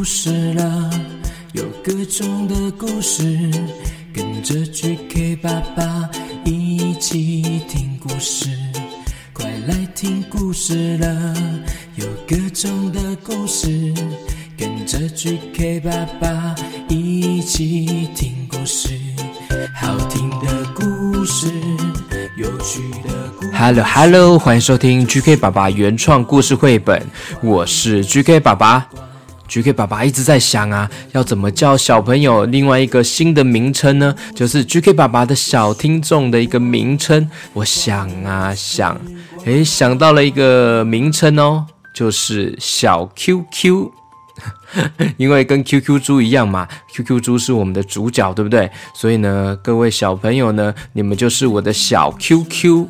故事了，有各种的故事，跟着 GK 爸爸一起听故事。快来听故事了，有各种的故事，跟着 GK 爸爸一起听故事。好听的故事，有趣的故事。Hello Hello，欢迎收听 GK 爸爸原创故事绘本，我是 GK 爸爸。GK 爸爸一直在想啊，要怎么叫小朋友另外一个新的名称呢？就是 GK 爸爸的小听众的一个名称。我想啊想，诶，想到了一个名称哦，就是小 QQ，因为跟 QQ 猪一样嘛，QQ 猪是我们的主角，对不对？所以呢，各位小朋友呢，你们就是我的小 QQ。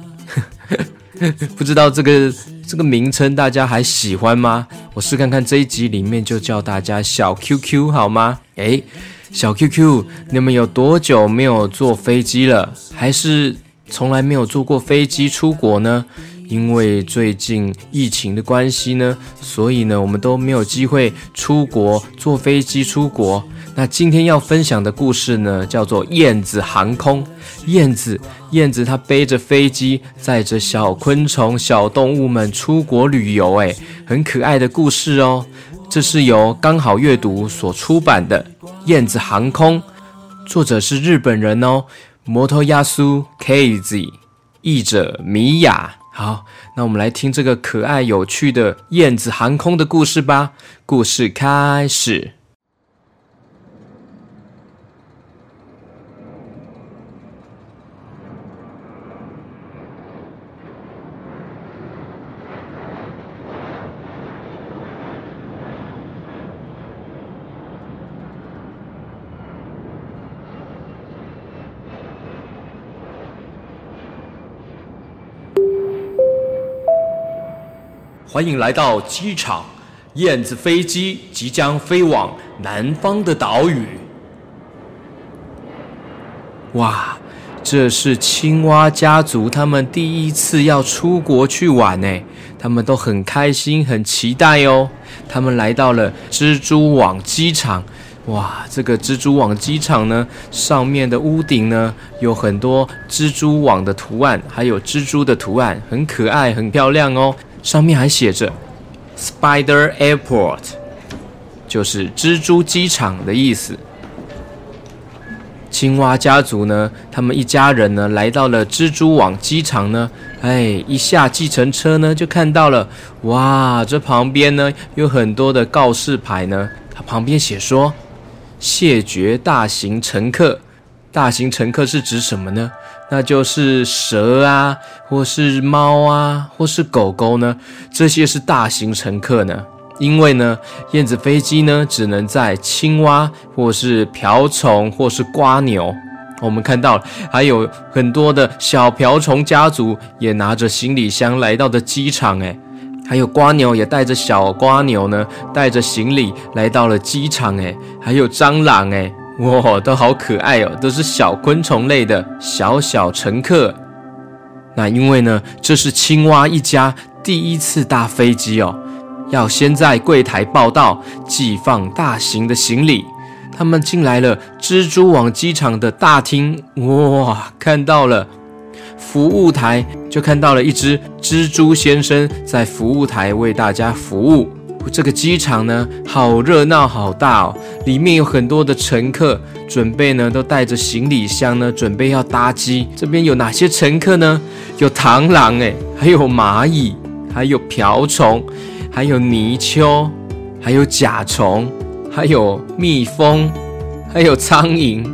不知道这个这个名称大家还喜欢吗？我试看看这一集里面就叫大家小 QQ 好吗？诶，小 QQ，你们有多久没有坐飞机了？还是从来没有坐过飞机出国呢？因为最近疫情的关系呢，所以呢，我们都没有机会出国坐飞机出国。那今天要分享的故事呢，叫做《燕子航空》。燕子，燕子，它背着飞机，载着小昆虫、小动物们出国旅游，诶，很可爱的故事哦。这是由刚好阅读所出版的《燕子航空》，作者是日本人哦摩托亚苏 KZ，译者米雅。好，那我们来听这个可爱有趣的《燕子航空》的故事吧。故事开始。欢迎来到机场，燕子飞机即将飞往南方的岛屿。哇，这是青蛙家族他们第一次要出国去玩呢，他们都很开心，很期待哦。他们来到了蜘蛛网机场，哇，这个蜘蛛网机场呢，上面的屋顶呢有很多蜘蛛网的图案，还有蜘蛛的图案，很可爱，很漂亮哦。上面还写着 “Spider Airport”，就是蜘蛛机场的意思。青蛙家族呢，他们一家人呢，来到了蜘蛛网机场呢，哎，一下计程车呢，就看到了，哇，这旁边呢有很多的告示牌呢，它旁边写说：“谢绝大型乘客。”大型乘客是指什么呢？那就是蛇啊，或是猫啊，或是狗狗呢？这些是大型乘客呢。因为呢，燕子飞机呢只能载青蛙，或是瓢虫，或是瓜牛。我们看到还有很多的小瓢虫家族也拿着行李箱来到的机场，诶，还有瓜牛也带着小瓜牛呢，带着行李来到了机场，诶，还有蟑螂，诶。哇，都好可爱哦，都是小昆虫类的小小乘客。那因为呢，这是青蛙一家第一次搭飞机哦，要先在柜台报到，寄放大型的行李。他们进来了蜘蛛网机场的大厅，哇，看到了服务台，就看到了一只蜘蛛先生在服务台为大家服务。这个机场呢，好热闹，好大哦！里面有很多的乘客，准备呢都带着行李箱呢，准备要搭机。这边有哪些乘客呢？有螳螂诶，还有蚂蚁，还有瓢虫，还有泥鳅，还有甲虫，还有蜜蜂，还有苍蝇。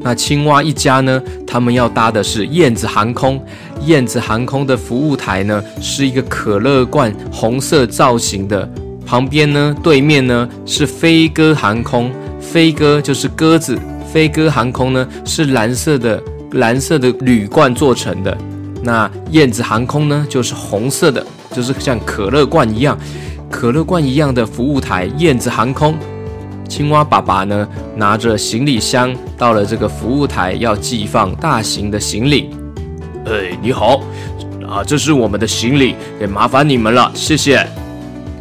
那青蛙一家呢，他们要搭的是燕子航空。燕子航空的服务台呢，是一个可乐罐红色造型的。旁边呢，对面呢是飞鸽航空，飞鸽就是鸽子，飞鸽航空呢是蓝色的蓝色的铝罐做成的。那燕子航空呢就是红色的，就是像可乐罐一样，可乐罐一样的服务台。燕子航空，青蛙爸爸呢拿着行李箱到了这个服务台，要寄放大型的行李。哎，你好，啊，这是我们的行李，也麻烦你们了，谢谢。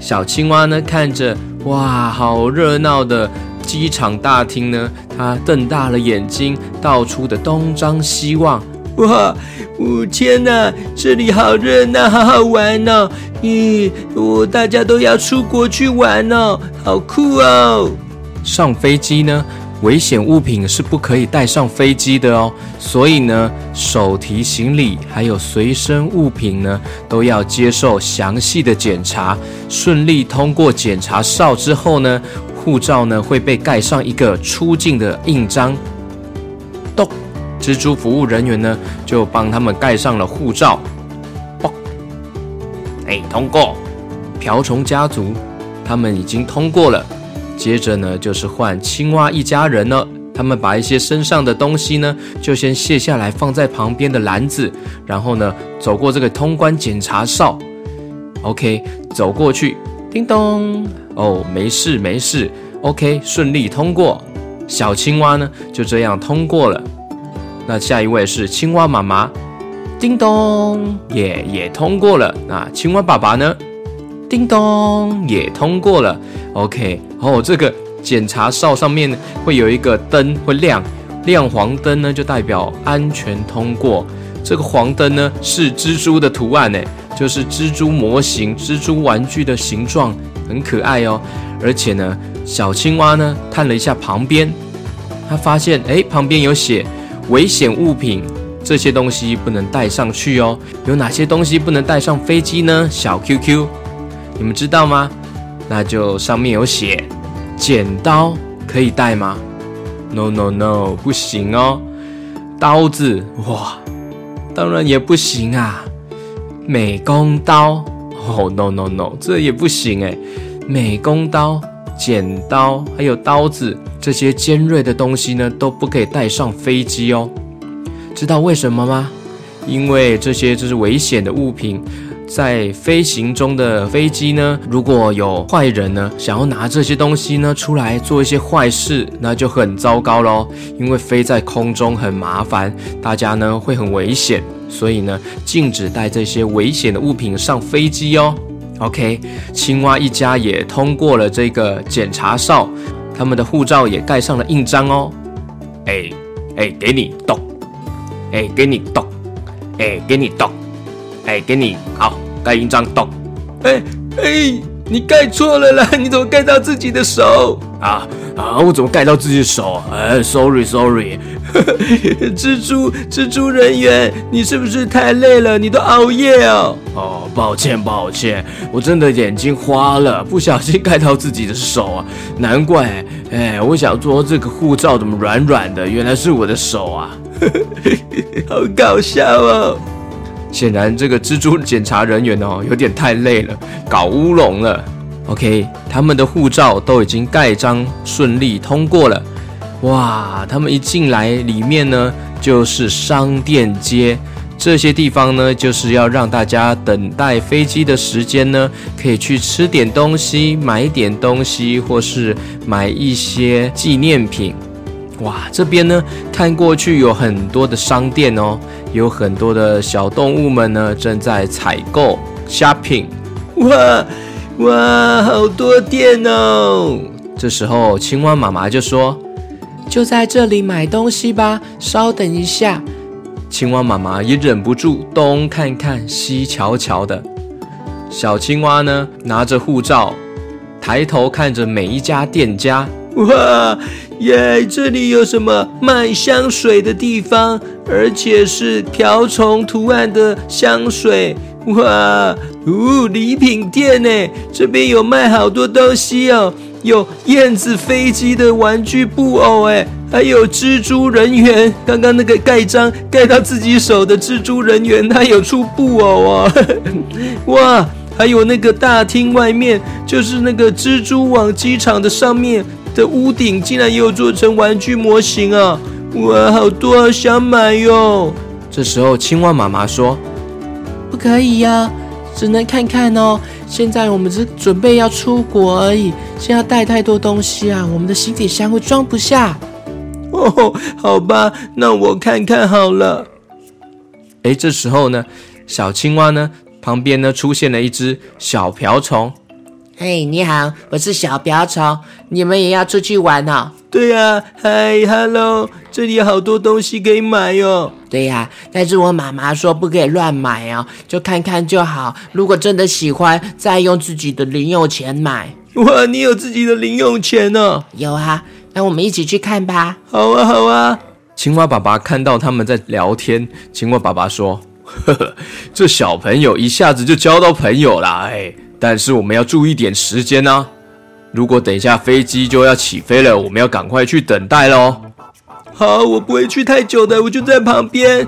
小青蛙呢，看着哇，好热闹的机场大厅呢！它瞪大了眼睛，到处的东张西望。哇，天哪，这里好热闹，好好玩哦！咦，我大家都要出国去玩哦，好酷哦！上飞机呢，危险物品是不可以带上飞机的哦，所以呢，手提行李还有随身物品呢，都要接受详细的检查。顺利通过检查哨之后呢，护照呢会被盖上一个出境的印章。咚。蜘蛛服务人员呢，就帮他们盖上了护照。哎，通过！瓢虫家族，他们已经通过了。接着呢，就是换青蛙一家人了。他们把一些身上的东西呢，就先卸下来，放在旁边的篮子，然后呢，走过这个通关检查哨。OK，走过去，叮咚，哦，没事没事。OK，顺利通过。小青蛙呢，就这样通过了。那下一位是青蛙妈妈，叮咚，也也通过了。那青蛙爸爸呢？叮咚，也通过了。OK，哦，这个检查哨上面会有一个灯会亮，亮黄灯呢就代表安全通过。这个黄灯呢是蜘蛛的图案，诶，就是蜘蛛模型、蜘蛛玩具的形状，很可爱哦。而且呢，小青蛙呢看了一下旁边，他发现诶，旁边有写。危险物品，这些东西不能带上去哦。有哪些东西不能带上飞机呢？小 QQ，你们知道吗？那就上面有写，剪刀可以带吗？No No No，不行哦。刀子，哇，当然也不行啊。美工刀，哦 No No No，这也不行诶。美工刀。剪刀还有刀子这些尖锐的东西呢，都不可以带上飞机哦。知道为什么吗？因为这些就是危险的物品，在飞行中的飞机呢，如果有坏人呢，想要拿这些东西呢出来做一些坏事，那就很糟糕喽。因为飞在空中很麻烦，大家呢会很危险，所以呢禁止带这些危险的物品上飞机哦。OK，青蛙一家也通过了这个检查哨，他们的护照也盖上了印章哦。哎哎，给你动，哎，给你动，哎，给你动，哎，给你好盖印章动。哎哎，你盖错了啦！你怎么盖到自己的手啊？啊！我怎么盖到自己的手？哎，sorry，sorry，蜘蛛蜘蛛人员，你是不是太累了？你都熬夜哦。哦，抱歉抱歉，我真的眼睛花了，不小心盖到自己的手啊，难怪。哎，我想说这个护照怎么软软的？原来是我的手啊，好搞笑哦。显然这个蜘蛛检查人员哦，有点太累了，搞乌龙了。OK，他们的护照都已经盖章顺利通过了。哇，他们一进来里面呢，就是商店街。这些地方呢，就是要让大家等待飞机的时间呢，可以去吃点东西、买点东西，或是买一些纪念品。哇，这边呢，看过去有很多的商店哦，有很多的小动物们呢，正在采购 shopping。哇！哇，好多店哦！这时候，青蛙妈妈就说：“就在这里买东西吧，稍等一下。”青蛙妈妈也忍不住东看看西瞧瞧的。小青蛙呢，拿着护照，抬头看着每一家店家。哇耶！这里有什么卖香水的地方？而且是瓢虫图案的香水。哇哦，礼品店呢？这边有卖好多东西哦，有燕子飞机的玩具布偶，哎，还有蜘蛛人员。刚刚那个盖章盖到自己手的蜘蛛人员，他有出布偶哦。哇，还有那个大厅外面，就是那个蜘蛛网机场的上面的屋顶，竟然也有做成玩具模型啊！哇，好多，好想买哟。这时候，青蛙妈妈说。不可以呀、啊，只能看看哦。现在我们只准备要出国而已，现在要带太多东西啊，我们的行李箱会装不下。哦，好吧，那我看看好了。哎，这时候呢，小青蛙呢旁边呢出现了一只小瓢虫。嘿，你好，我是小瓢虫，你们也要出去玩哦？对呀，嗨，Hello，这里有好多东西可以买哟。对呀，但是我妈妈说不可以乱买哦，就看看就好。如果真的喜欢，再用自己的零用钱买。哇，你有自己的零用钱呢？有啊，那我们一起去看吧。好啊，好啊。青蛙爸爸看到他们在聊天，青蛙爸爸说：“呵呵，这小朋友一下子就交到朋友了，哎。”但是我们要注意点时间呢、如果等一下飞机就要起飞了，我们要赶快去等待喽。好，我不会去太久的，我就在旁边，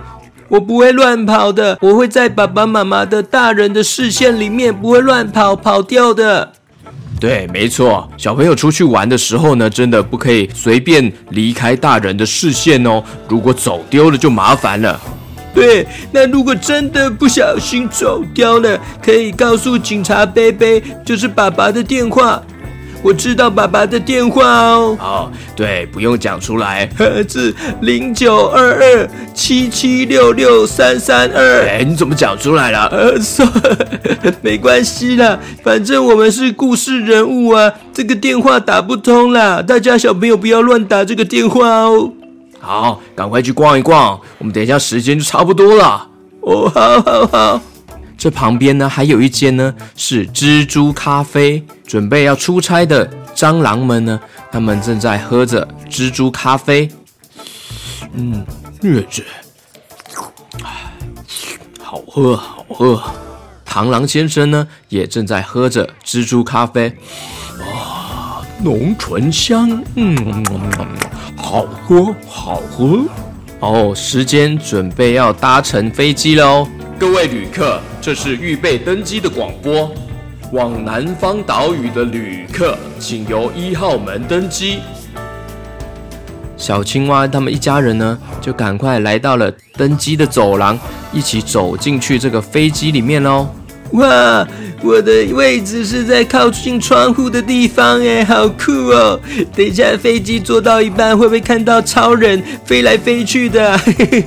我不会乱跑的，我会在爸爸妈妈的大人的视线里面，不会乱跑跑掉的。对，没错，小朋友出去玩的时候呢，真的不可以随便离开大人的视线哦。如果走丢了就麻烦了。对，那如果真的不小心走掉了，可以告诉警察贝贝，就是爸爸的电话。我知道爸爸的电话哦。哦，对，不用讲出来，是零九二二七七六六三三二。哎，你怎么讲出来了？呃，没关系啦，反正我们是故事人物啊。这个电话打不通啦，大家小朋友不要乱打这个电话哦。好，赶快去逛一逛，我们等一下时间就差不多了。哦，好好好。这旁边呢，还有一间呢，是蜘蛛咖啡。准备要出差的蟑螂们呢，他们正在喝着蜘蛛咖啡。嗯，日子，好喝，好喝。螳螂先生呢，也正在喝着蜘蛛咖啡。啊，浓醇香，嗯。好喝，好喝。哦，时间准备要搭乘飞机喽！各位旅客，这是预备登机的广播。往南方岛屿的旅客，请由一号门登机。小青蛙他们一家人呢，就赶快来到了登机的走廊，一起走进去这个飞机里面喽。哇！我的位置是在靠近窗户的地方，哎，好酷哦！等一下飞机坐到一半，会不会看到超人飞来飞去的？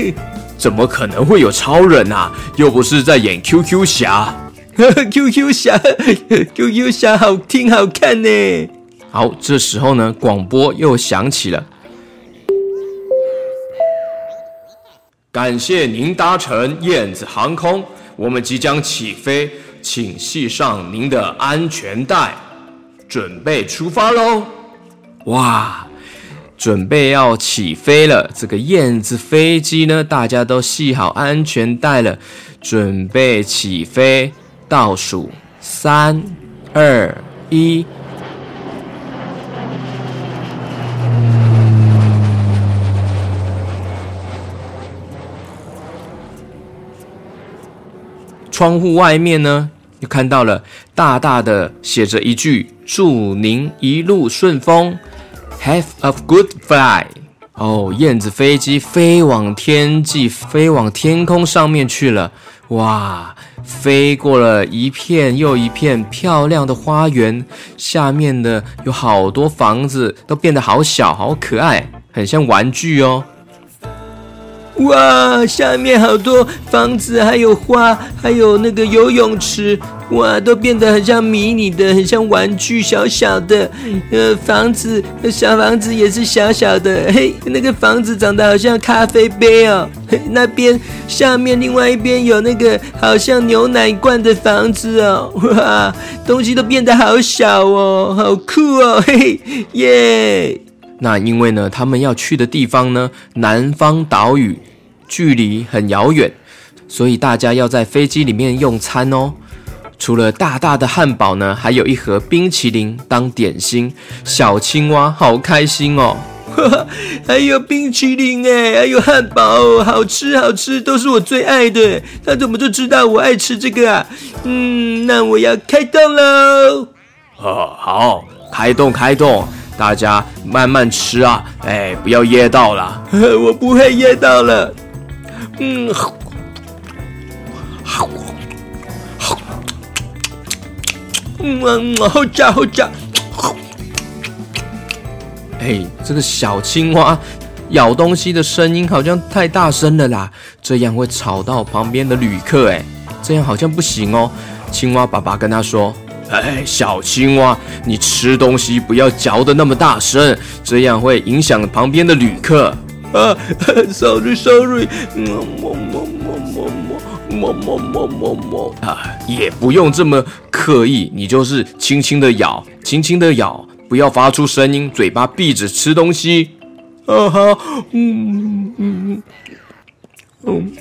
怎么可能会有超人啊？又不是在演 QQ 侠。QQ 侠，QQ 侠好听好看呢。好，这时候呢，广播又响起了。感谢您搭乘燕子航空，我们即将起飞。请系上您的安全带，准备出发喽！哇，准备要起飞了！这个燕子飞机呢，大家都系好安全带了，准备起飞，倒数三、二、一。窗户外面呢，又看到了大大的写着一句“祝您一路顺风，Have a good fly”。哦，燕子飞机飞往天际，飞往天空上面去了。哇，飞过了一片又一片漂亮的花园，下面的有好多房子，都变得好小，好可爱，很像玩具哦。哇，下面好多房子，还有花，还有那个游泳池，哇，都变得很像迷你的，很像玩具，小小的。呃，房子，小房子也是小小的。嘿，那个房子长得好像咖啡杯哦。嘿，那边下面另外一边有那个好像牛奶罐的房子哦。哇，东西都变得好小哦，好酷哦。嘿嘿，耶。那因为呢，他们要去的地方呢，南方岛屿。距离很遥远，所以大家要在飞机里面用餐哦。除了大大的汉堡呢，还有一盒冰淇淋当点心。小青蛙好开心哦！还有冰淇淋哎，还有汉堡，好吃好吃，都是我最爱的。他怎么就知道我爱吃这个啊？嗯，那我要开动喽！哦，好，开动开动，大家慢慢吃啊，哎，不要噎到了。我不会噎到了。嗯，好，好，好，嗯，好嚼好嚼。哎，这个小青蛙咬东西的声音好像太大声了啦，这样会吵到旁边的旅客。哎，这样好像不行哦。青蛙爸爸跟他说：“哎，小青蛙，你吃东西不要嚼得那么大声，这样会影响旁边的旅客。啊，sorry sorry，么么么么么么么么么么啊，也不用这么刻意，你就是轻轻的咬，轻轻的咬，不要发出声音，嘴巴闭着吃东西。啊哈，嗯嗯嗯，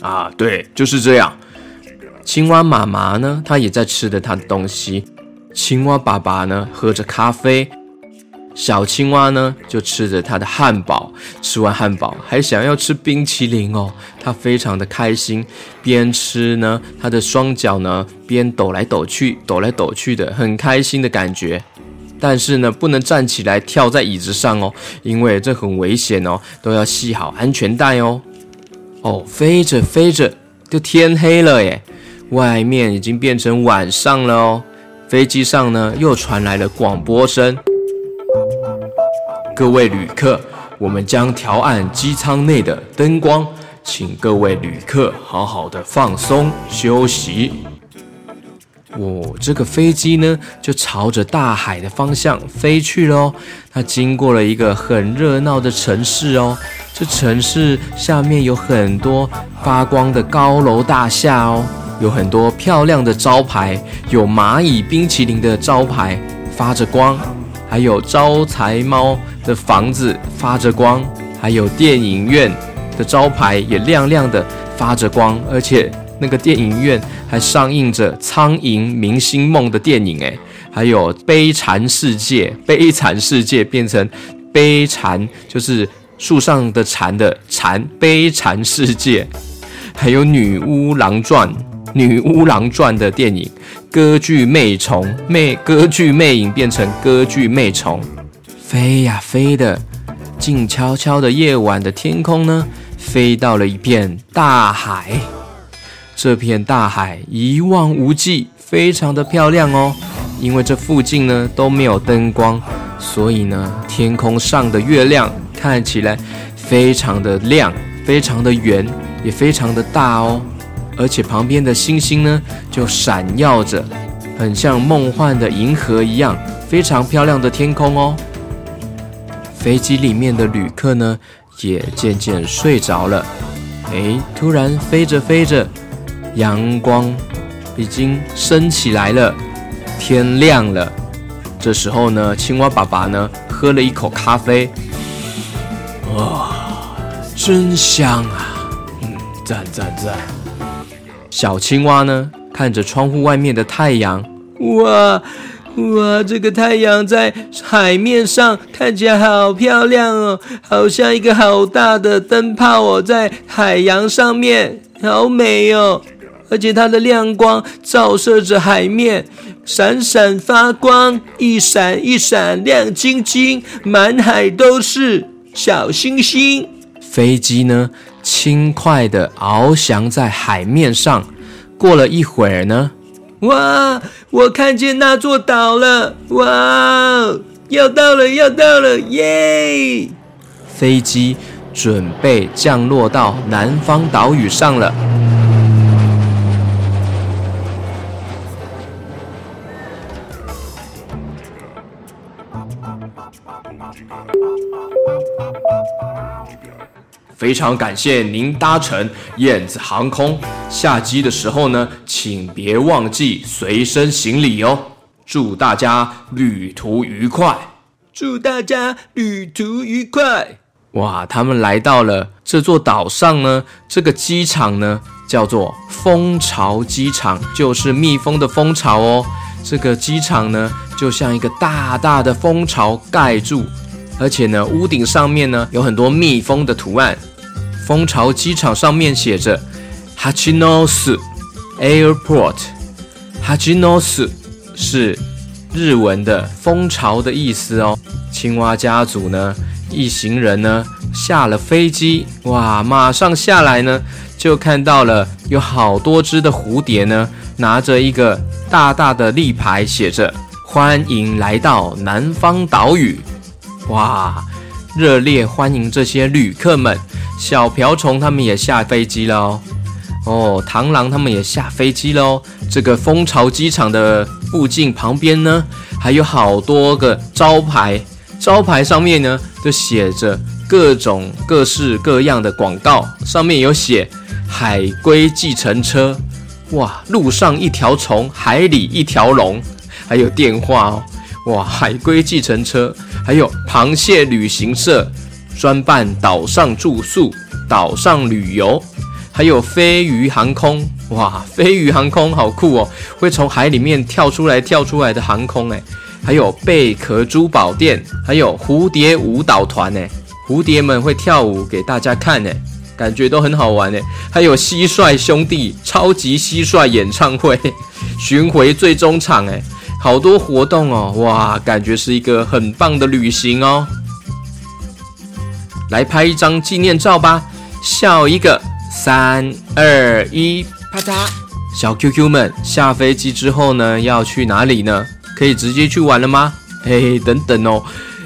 啊，对，就是这样。青蛙妈妈呢，她也在吃着她的东西。青蛙爸爸呢，喝着咖啡。小青蛙呢，就吃着它的汉堡。吃完汉堡，还想要吃冰淇淋哦。它非常的开心，边吃呢，它的双脚呢，边抖来抖去，抖来抖去的，很开心的感觉。但是呢，不能站起来跳在椅子上哦，因为这很危险哦，都要系好安全带哦。哦，飞着飞着，就天黑了耶。外面已经变成晚上了哦，飞机上呢又传来了广播声：“各位旅客，我们将调暗机舱内的灯光，请各位旅客好好的放松休息。”哦，这个飞机呢就朝着大海的方向飞去了。它经过了一个很热闹的城市哦，这城市下面有很多发光的高楼大厦哦。有很多漂亮的招牌，有蚂蚁冰淇淋的招牌发着光，还有招财猫的房子发着光，还有电影院的招牌也亮亮的发着光，而且那个电影院还上映着《苍蝇明星梦》的电影，诶，还有《悲惨世界》，悲惨世界变成悲蝉，就是树上的蝉的蝉，悲惨世界，还有《女巫狼传》。《女巫狼传》的电影，歌剧魅虫魅歌剧魅影变成歌剧魅虫，飞呀飞的，静悄悄的夜晚的天空呢，飞到了一片大海。这片大海一望无际，非常的漂亮哦。因为这附近呢都没有灯光，所以呢天空上的月亮看起来非常的亮，非常的圆，也非常的大哦。而且旁边的星星呢，就闪耀着，很像梦幻的银河一样，非常漂亮的天空哦。飞机里面的旅客呢，也渐渐睡着了。哎，突然飞着飞着，阳光已经升起来了，天亮了。这时候呢，青蛙爸爸呢，喝了一口咖啡，哇，真香啊！嗯，赞赞赞。小青蛙呢，看着窗户外面的太阳，哇哇，这个太阳在海面上看起来好漂亮哦，好像一个好大的灯泡哦，在海洋上面，好美哦！而且它的亮光照射着海面，闪闪发光，一闪一闪亮晶晶，满海都是小星星。飞机呢，轻快地翱翔在海面上，过了一会儿呢，哇！我看见那座岛了，哇！要到了，要到了，耶！飞机准备降落到南方岛屿上了。非常感谢您搭乘燕子航空，下机的时候呢，请别忘记随身行李哦。祝大家旅途愉快！祝大家旅途愉快！哇，他们来到了这座岛上呢，这个机场呢叫做蜂巢机场，就是蜜蜂的蜂巢哦。这个机场呢就像一个大大的蜂巢盖住，而且呢屋顶上面呢有很多蜜蜂的图案。蜂巢机场上面写着 “Hachinosu Airport”。Hachinosu 是日文的蜂巢的意思哦。青蛙家族呢，一行人呢下了飞机，哇，马上下来呢，就看到了有好多只的蝴蝶呢，拿着一个大大的立牌，写着“欢迎来到南方岛屿”。哇，热烈欢迎这些旅客们。小瓢虫他们也下飞机了哦，哦，螳螂他们也下飞机喽。这个蜂巢机场的附近旁边呢，还有好多个招牌，招牌上面呢都写着各种各式各样的广告，上面有写海龟计程车，哇，路上一条虫，海里一条龙，还有电话哦，哇，海龟计程车，还有螃蟹旅行社。专办岛上住宿、岛上旅游，还有飞鱼航空，哇，飞鱼航空好酷哦，会从海里面跳出来、跳出来的航空诶，还有贝壳珠宝店，还有蝴蝶舞蹈团诶，蝴蝶们会跳舞给大家看诶，感觉都很好玩诶，还有蟋蟀兄弟超级蟋蟀演唱会，巡回最终场诶，好多活动哦，哇，感觉是一个很棒的旅行哦。来拍一张纪念照吧，笑一个，三二一，啪嚓！小 QQ 们下飞机之后呢，要去哪里呢？可以直接去玩了吗？嘿嘿，等等哦，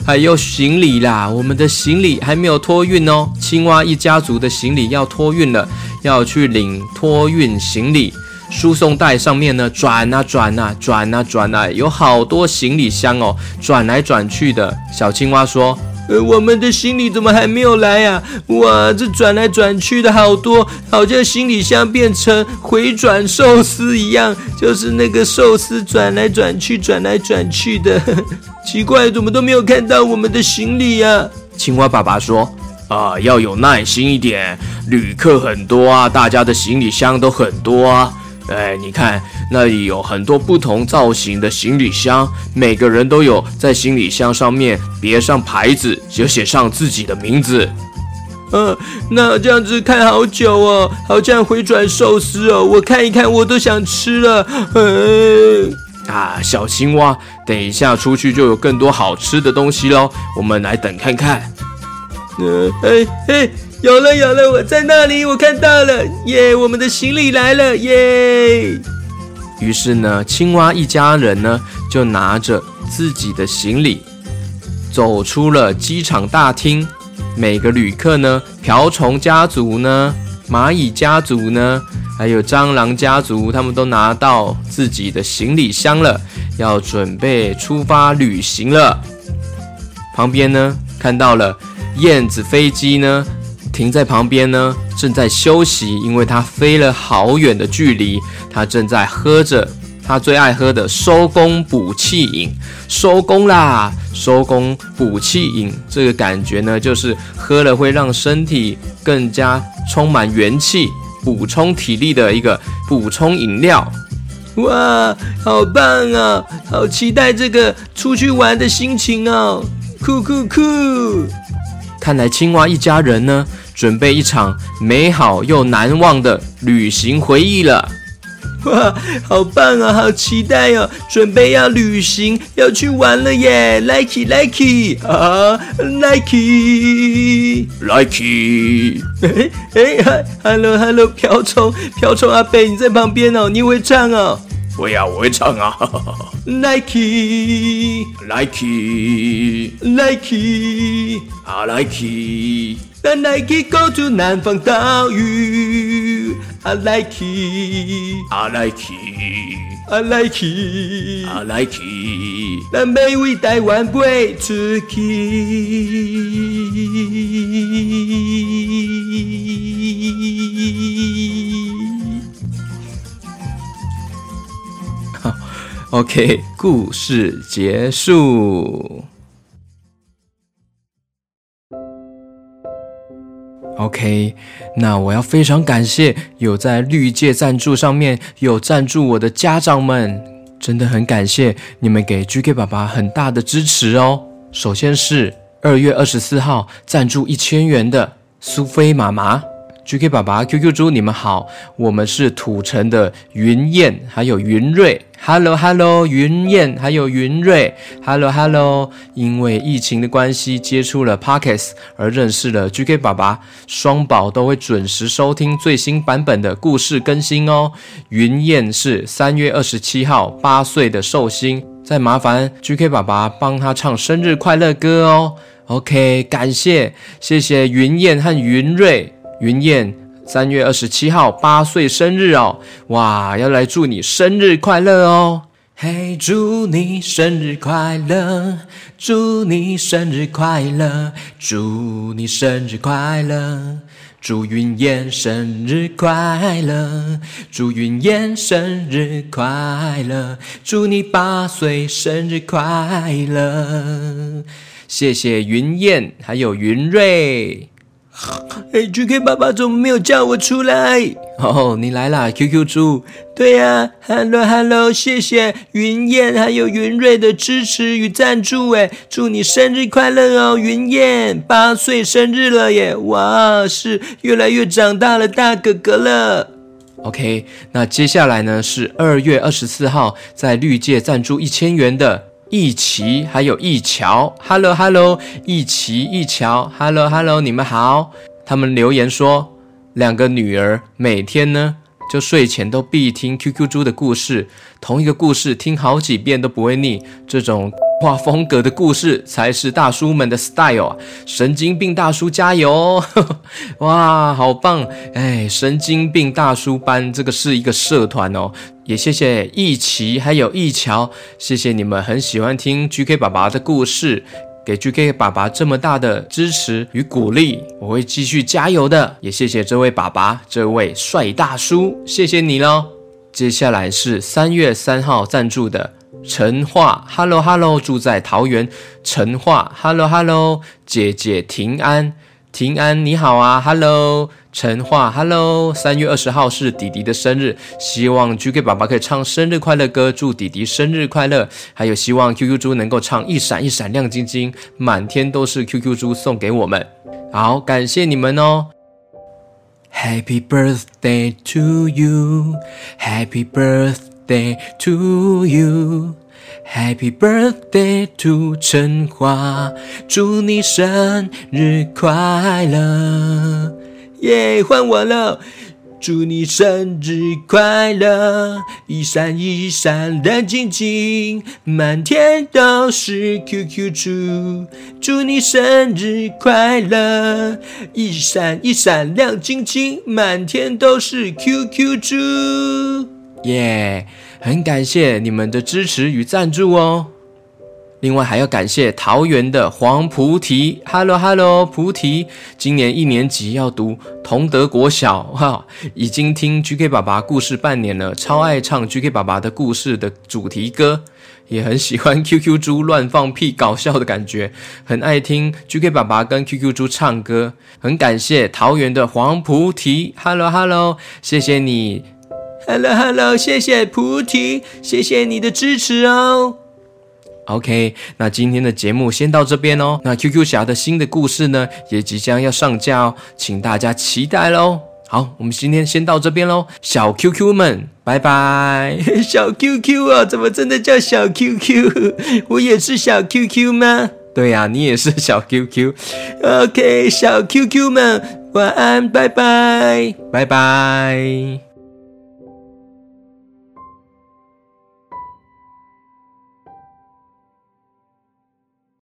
还有行李啦，我们的行李还没有托运哦。青蛙一家族的行李要托运了，要去领托运行李。输送带上面呢，转啊转啊转啊转啊，有好多行李箱哦，转来转去的。小青蛙说。呃，我们的行李怎么还没有来呀？哇，这转来转去的好多，好像行李箱变成回转寿司一样，就是那个寿司转来转去，转来转去的。奇怪，怎么都没有看到我们的行李呀？青蛙爸爸说：“啊，要有耐心一点，旅客很多啊，大家的行李箱都很多啊。”哎，你看那里有很多不同造型的行李箱，每个人都有在行李箱上面别上牌子，就写上自己的名字。嗯，那这样子看好久哦，好像回转寿司哦，我看一看我都想吃了。嗯，啊，小青蛙，等一下出去就有更多好吃的东西喽，我们来等看看。嗯，哎哎。有了有了，我在那里，我看到了，耶！我们的行李来了，耶！于是呢，青蛙一家人呢就拿着自己的行李走出了机场大厅。每个旅客呢，瓢虫家族呢，蚂蚁家族呢，还有蟑螂家族，他们都拿到自己的行李箱了，要准备出发旅行了。旁边呢，看到了燕子飞机呢。停在旁边呢，正在休息，因为它飞了好远的距离。它正在喝着它最爱喝的收工补气饮，收工啦，收工补气饮，这个感觉呢，就是喝了会让身体更加充满元气、补充体力的一个补充饮料。哇，好棒啊！好期待这个出去玩的心情哦，酷酷酷！看来青蛙一家人呢，准备一场美好又难忘的旅行回忆了，哇，好棒啊，好期待哦！准备要旅行，要去玩了耶！Likey Likey 啊，Likey Likey，哎哎，Hello Hello，瓢虫瓢虫阿贝，你在旁边哦，你会唱哦？会啊，我会唱啊！Likey Likey Likey 啊，Likey。I like it, go to 南方岛屿。I like it, I like it, I like it, I like it。南美为台湾飞出去。好，OK，故事结束。OK，那我要非常感谢有在绿界赞助上面有赞助我的家长们，真的很感谢你们给 GK 爸爸很大的支持哦。首先是二月二十四号赞助一千元的苏菲妈妈。GK 爸爸、QQ 猪，你们好，我们是土城的云燕，还有云瑞。Hello Hello，云燕，还有云瑞。Hello Hello，因为疫情的关系，接触了 Podcast 而认识了 GK 爸爸，双宝都会准时收听最新版本的故事更新哦。云燕是三月二十七号八岁的寿星，再麻烦 GK 爸爸帮他唱生日快乐歌哦。OK，感谢，谢谢云燕和云瑞。云燕三月二十七号八岁生日哦，哇，要来祝你生日快乐哦！嘿，祝你生日快乐，祝你生日快乐，祝你生日快乐。祝云燕生日快乐，祝云燕生日快乐，祝你八岁生日快乐。谢谢云燕，还有云瑞。哎，GK 爸爸怎么没有叫我出来？哦，你来啦，QQ 猪。对呀，Hello Hello，谢谢云燕还有云瑞的支持与赞助，哎，祝你生日快乐哦，云燕，八岁生日了耶！哇，是越来越长大了大哥哥了。OK，那接下来呢是二月二十四号在绿界赞助一千元的。一奇还有一乔，Hello Hello，一奇一乔，Hello Hello，你们好。他们留言说，两个女儿每天呢就睡前都必听 QQ 猪的故事，同一个故事听好几遍都不会腻。这种画风格的故事才是大叔们的 style 啊！神经病大叔加油！哇，好棒！哎，神经病大叔班这个是一个社团哦。也谢谢一奇还有一乔，谢谢你们很喜欢听 GK 爸爸的故事，给 GK 爸爸这么大的支持与鼓励，我会继续加油的。也谢谢这位爸爸，这位帅大叔，谢谢你喽。接下来是三月三号赞助的陈化，Hello Hello，住在桃园，陈化，Hello Hello，姐姐平安。平安你好啊，Hello，陈化，Hello，三月二十号是弟弟的生日，希望 GK 爸爸可以唱生日快乐歌，祝弟弟生日快乐。还有希望 QQ 猪能够唱一闪一闪亮晶晶，满天都是 QQ 猪送给我们。好，感谢你们哦。Happy birthday to you，Happy birthday to you。Happy birthday to 陈华，祝你生日快乐！耶，换我了，祝你生日快乐！一闪一闪亮晶晶，满天都是 QQ 猪，祝你生日快乐！一闪一闪亮晶晶，满天都是 QQ 猪，耶。很感谢你们的支持与赞助哦。另外还要感谢桃园的黄菩提，Hello Hello，菩提，今年一年级要读同德国小，哈，已经听 GK 爸爸故事半年了，超爱唱 GK 爸爸的故事的主题歌，也很喜欢 QQ 猪乱放屁搞笑的感觉，很爱听 GK 爸爸跟 QQ 猪唱歌。很感谢桃园的黄菩提，Hello Hello，谢谢你。Hello，Hello，hello, 谢谢菩提，谢谢你的支持哦。OK，那今天的节目先到这边哦。那 QQ 侠的新的故事呢，也即将要上架哦，请大家期待喽。好，我们今天先到这边喽，小 QQ 们，拜拜。小 QQ 啊，怎么真的叫小 QQ？我也是小 QQ 吗？对呀、啊，你也是小 QQ。OK，小 QQ 们，晚安，拜拜，拜拜。